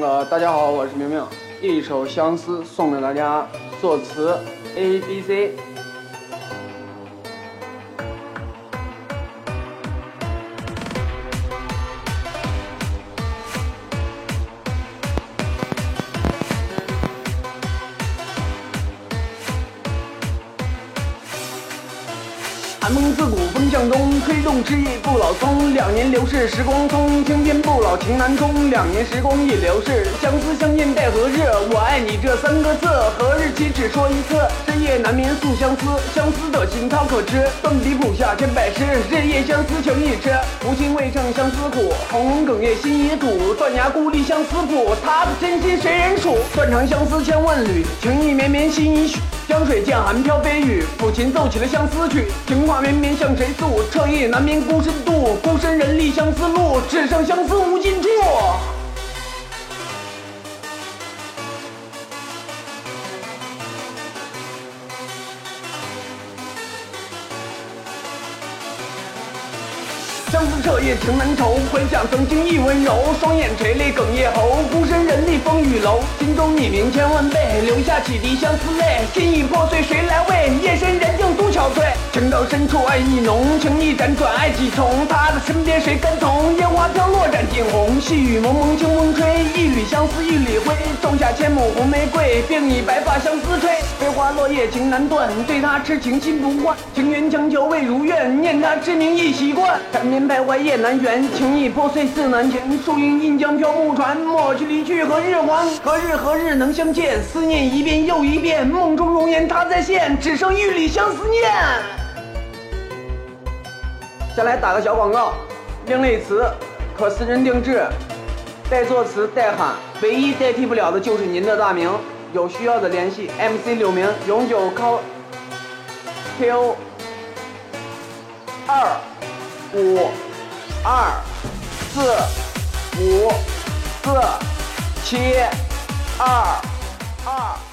呃大家好，我是明明，一首相思送给大家，作词 A B C。寒风自古风向东，吹动枝叶不老松。两年流逝时光匆，青天不老情难终。两年时光一流逝，相思相见待何日？我爱你这三个字，何日起只说一次？深夜难眠诉相思，相思的心他可知？断笔谱下千百诗，日夜相思情一痴。无心未胜相思苦，轰轰哽咽心已堵。断崖孤立相思苦，他的真心谁人数？断肠相思千万缕，情意绵绵心已许。江水渐寒飘飞雨，抚琴奏起了相思曲。情话绵绵向谁诉？彻夜难眠孤身渡，孤身人立相思路，只剩相思无尽处。相思彻夜情难酬，回想曾经亦温柔，双眼垂泪哽咽喉，孤身人立风雨楼，心中你名千万倍，留下几滴相思泪，心已破碎谁来慰？夜深人静独憔悴，情到深处爱意浓，情意辗转爱几重，他的身边谁跟从？烟花飘落染尽红，细雨蒙蒙清风吹，一缕相思一缕灰，种下千亩红玫瑰，并以白发相思吹，飞花落叶情难断，对他痴情心不换，情缘强求未如愿，念他痴名已习惯，缠绵徘徊夜难圆，情意破碎似难全，树影印江漂木船，莫去离去何日还？何日何日能相见？思念一遍又一遍，梦中容颜他再现，只剩一缕相思念。先来打个小广告，另类词可私人定制，代作词代喊，唯一代替不了的就是您的大名。有需要的联系 MC 柳明，永久 Q Q 二五二四五四七二二。